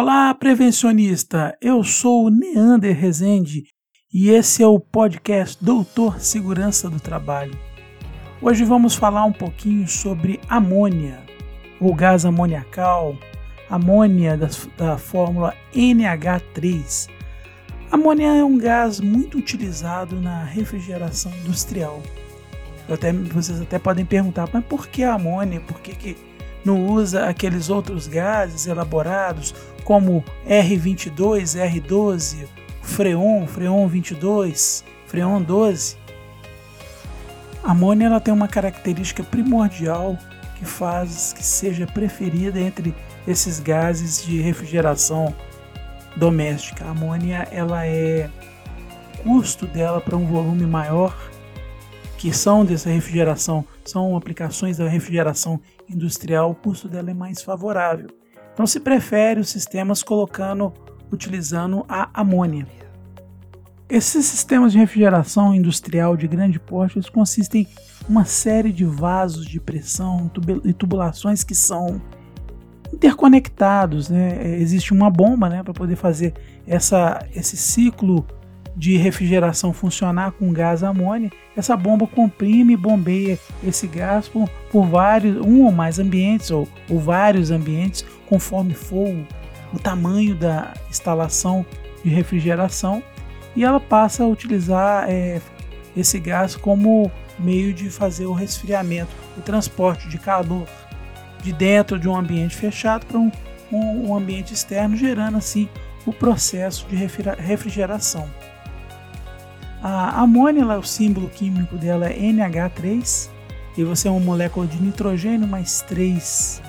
Olá, prevencionista! Eu sou o Neander Rezende e esse é o podcast Doutor Segurança do Trabalho. Hoje vamos falar um pouquinho sobre amônia, ou gás amoniacal, amônia da, da fórmula NH3. Amônia é um gás muito utilizado na refrigeração industrial. Até, vocês até podem perguntar, mas por que a amônia? Por que, que não usa aqueles outros gases elaborados como R22, R12, Freon, Freon 22, Freon 12? A amônia ela tem uma característica primordial que faz que seja preferida entre esses gases de refrigeração doméstica. A amônia ela é o custo dela para um volume maior que são dessa refrigeração, são aplicações da refrigeração industrial, o custo dela é mais favorável. Então se prefere os sistemas colocando, utilizando a amônia. Esses sistemas de refrigeração industrial de grande porte eles consistem em uma série de vasos de pressão e tubulações que são interconectados. Né? Existe uma bomba né, para poder fazer essa, esse ciclo de refrigeração funcionar com gás amônia, essa bomba comprime e bombeia esse gás por, por vários, um ou mais ambientes, ou, ou vários ambientes, conforme for o tamanho da instalação de refrigeração, e ela passa a utilizar é, esse gás como meio de fazer o resfriamento, o transporte de calor de dentro de um ambiente fechado para um, um, um ambiente externo, gerando assim o processo de refrigeração. A amônia, o símbolo químico dela é NH3, e você é uma molécula de nitrogênio mais 3.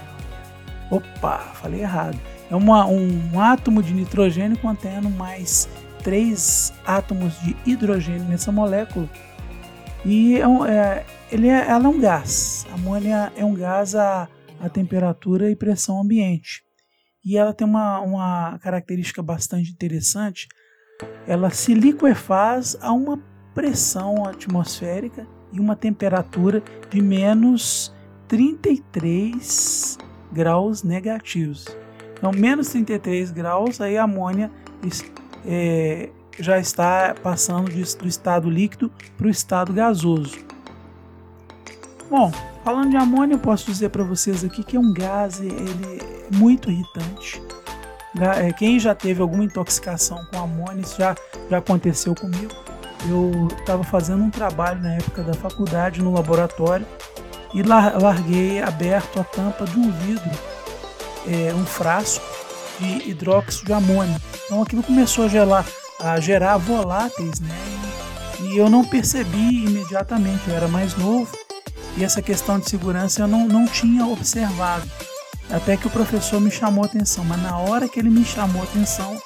Opa, falei errado. É uma, um, um átomo de nitrogênio contendo mais 3 átomos de hidrogênio nessa molécula. E é, é, ele é, ela é um gás. A amônia é um gás a, a temperatura e pressão ambiente. E ela tem uma, uma característica bastante interessante ela se liquefaz a uma pressão atmosférica e uma temperatura de menos 33 graus negativos. Então, menos 33 graus, aí a amônia é, já está passando do estado líquido para o estado gasoso. Bom, falando de amônia, eu posso dizer para vocês aqui que é um gás ele é muito irritante. É, quem já teve alguma intoxicação com amônia, isso já, já aconteceu comigo. Eu estava fazendo um trabalho na época da faculdade no laboratório e larguei aberto a tampa de um vidro, é, um frasco de hidróxido de amônia. Então aquilo começou a gerar, a gerar voláteis, né? E eu não percebi imediatamente, eu era mais novo e essa questão de segurança eu não, não tinha observado. Até que o professor me chamou a atenção, mas na hora que ele me chamou a atenção,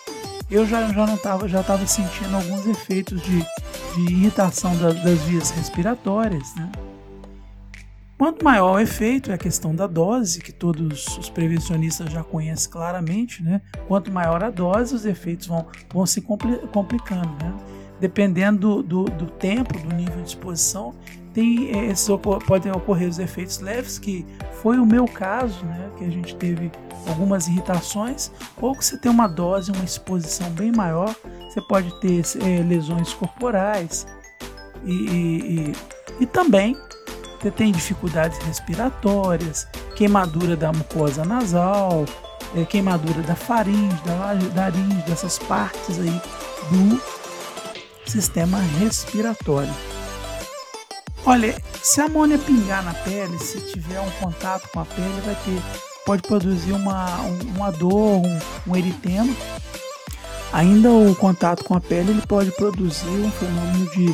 eu já, já não estava já tava sentindo alguns efeitos de, de irritação da, das vias respiratórias. Né? Quanto maior o efeito, é a questão da dose, que todos os prevencionistas já conhecem claramente, né? quanto maior a dose, os efeitos vão, vão se compli complicando. Né? Dependendo do, do, do tempo, do nível de exposição, tem esses, podem ocorrer os efeitos leves, que foi o meu caso, né, que a gente teve algumas irritações, ou que você tem uma dose, uma exposição bem maior, você pode ter é, lesões corporais e, e, e, e também você tem dificuldades respiratórias, queimadura da mucosa nasal, é, queimadura da faringe, da laringe, dessas partes aí do sistema respiratório. Olha, se a amônia pingar na pele, se tiver um contato com a pele, vai ter, pode produzir uma, uma dor, um, um eritema. Ainda o contato com a pele ele pode produzir um fenômeno de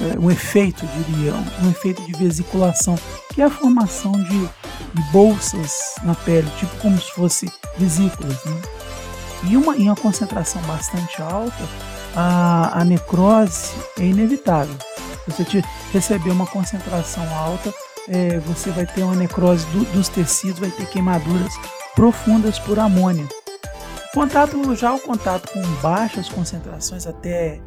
é, um efeito, diria, um, um efeito de vesiculação, que é a formação de, de, bolsas na pele, tipo como se fosse vesículas. Né? E uma, em uma concentração bastante alta, a, a necrose é inevitável você te receber uma concentração alta, é, você vai ter uma necrose do, dos tecidos, vai ter queimaduras profundas por amônia. O contato, já o contato com baixas concentrações, até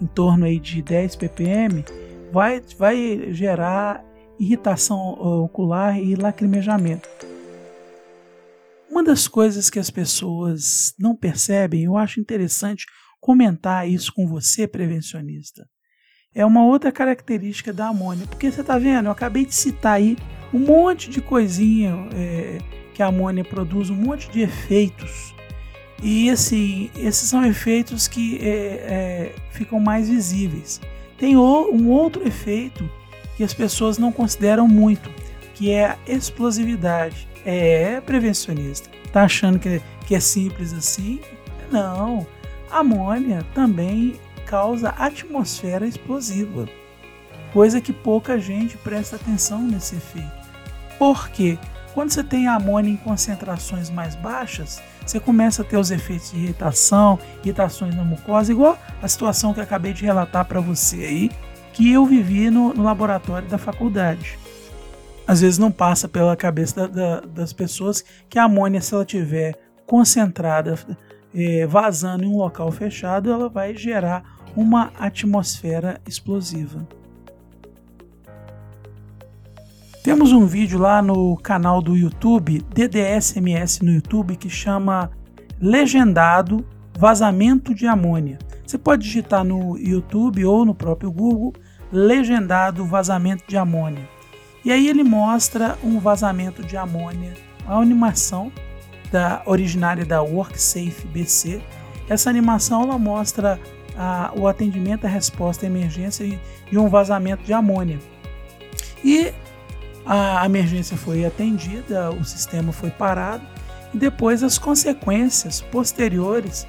em torno aí de 10 ppm, vai, vai gerar irritação ocular e lacrimejamento. Uma das coisas que as pessoas não percebem, eu acho interessante comentar isso com você, prevencionista, é uma outra característica da amônia. Porque você está vendo, eu acabei de citar aí um monte de coisinha é, que a amônia produz, um monte de efeitos. E assim, esses são efeitos que é, é, ficam mais visíveis. Tem o, um outro efeito que as pessoas não consideram muito, que é a explosividade. É prevencionista. Tá achando que, que é simples assim? Não. A amônia também causa atmosfera explosiva, coisa que pouca gente presta atenção nesse efeito. Por quê? Quando você tem amônia em concentrações mais baixas, você começa a ter os efeitos de irritação, irritações na mucosa, igual a situação que acabei de relatar para você aí, que eu vivi no, no, laboratório da faculdade. Às vezes não passa pela cabeça da, da, das pessoas que a amônia, se ela tiver concentrada, é, vazando em um local fechado, ela vai gerar uma atmosfera explosiva. Temos um vídeo lá no canal do YouTube, DDSMS no YouTube, que chama Legendado Vazamento de Amônia. Você pode digitar no YouTube ou no próprio Google Legendado Vazamento de Amônia. E aí ele mostra um vazamento de amônia, a animação da originária da WorkSafe BC. Essa animação ela mostra a, o atendimento à resposta à emergência de um vazamento de amônia. E a emergência foi atendida, o sistema foi parado e depois as consequências posteriores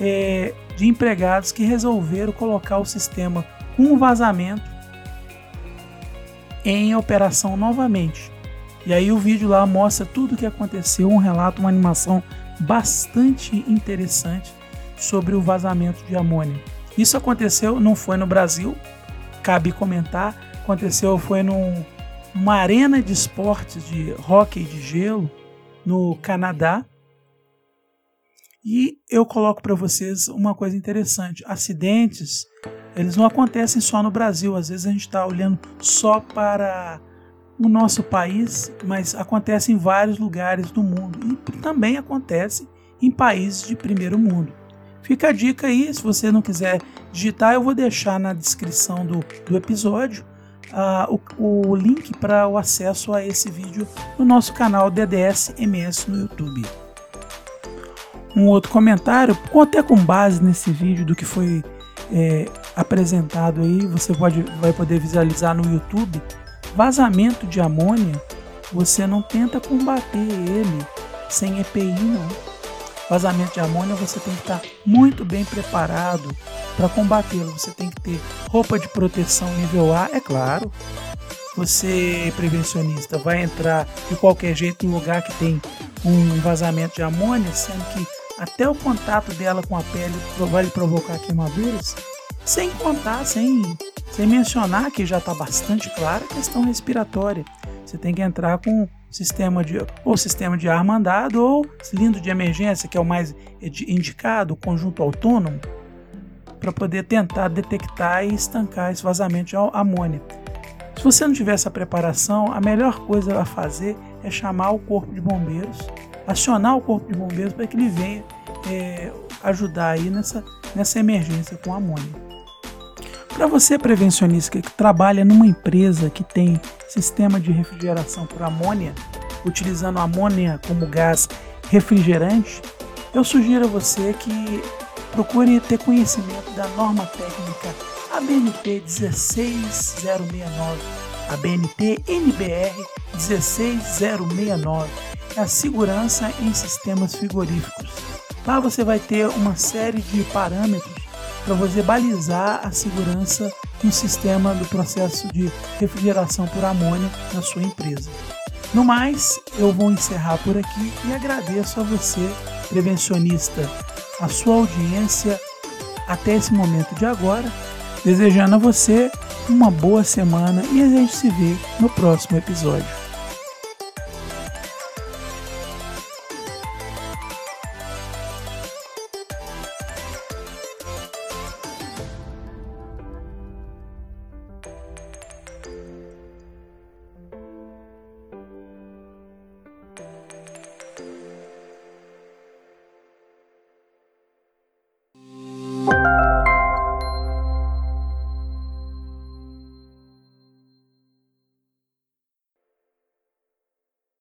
é, de empregados que resolveram colocar o sistema com vazamento em operação novamente. E aí o vídeo lá mostra tudo o que aconteceu, um relato, uma animação bastante interessante sobre o vazamento de amônia. Isso aconteceu, não foi no Brasil, cabe comentar, aconteceu foi num uma arena de esportes de hóquei de gelo no Canadá. E eu coloco para vocês uma coisa interessante: acidentes, eles não acontecem só no Brasil. Às vezes a gente está olhando só para o nosso país, mas acontece em vários lugares do mundo e também acontece em países de primeiro mundo. Fica a dica aí, se você não quiser digitar, eu vou deixar na descrição do, do episódio uh, o, o, link para o acesso a esse vídeo no nosso canal DDS MS no YouTube. Um outro comentário, até com base nesse vídeo do que foi é, apresentado aí, você pode, vai poder visualizar no YouTube. Vazamento de amônia, você não tenta combater ele sem EPI, não. Vazamento de amônia, você tem que estar muito bem preparado para combatê-lo. Você tem que ter roupa de proteção nível A, é claro. Você, prevencionista, vai entrar de qualquer jeito em lugar que tem um vazamento de amônia, sendo que até o contato dela com a pele vai lhe provocar queimaduras, sem contar, sem, sem mencionar que já está bastante clara a questão respiratória. Você tem que entrar com sistema de ou sistema de ar mandado ou cilindro de emergência, que é o mais indicado, conjunto autônomo para poder tentar detectar e estancar esse vazamento de amônia. Se você não tiver essa preparação, a melhor coisa a fazer é chamar o corpo de bombeiros, acionar o corpo de bombeiros para que ele venha é, ajudar aí nessa, nessa emergência com amônia. Para você prevencionista que trabalha numa empresa que tem sistema de refrigeração por amônia, utilizando amônia como gás refrigerante, eu sugiro a você que procure ter conhecimento da norma técnica ABNT 16069, ABNT NBR 16069, é a segurança em sistemas frigoríficos. Lá você vai ter uma série de parâmetros para você balizar a segurança no sistema do processo de refrigeração por amônia na sua empresa. No mais, eu vou encerrar por aqui e agradeço a você, prevencionista a sua audiência até esse momento de agora, desejando a você uma boa semana e a gente se vê no próximo episódio.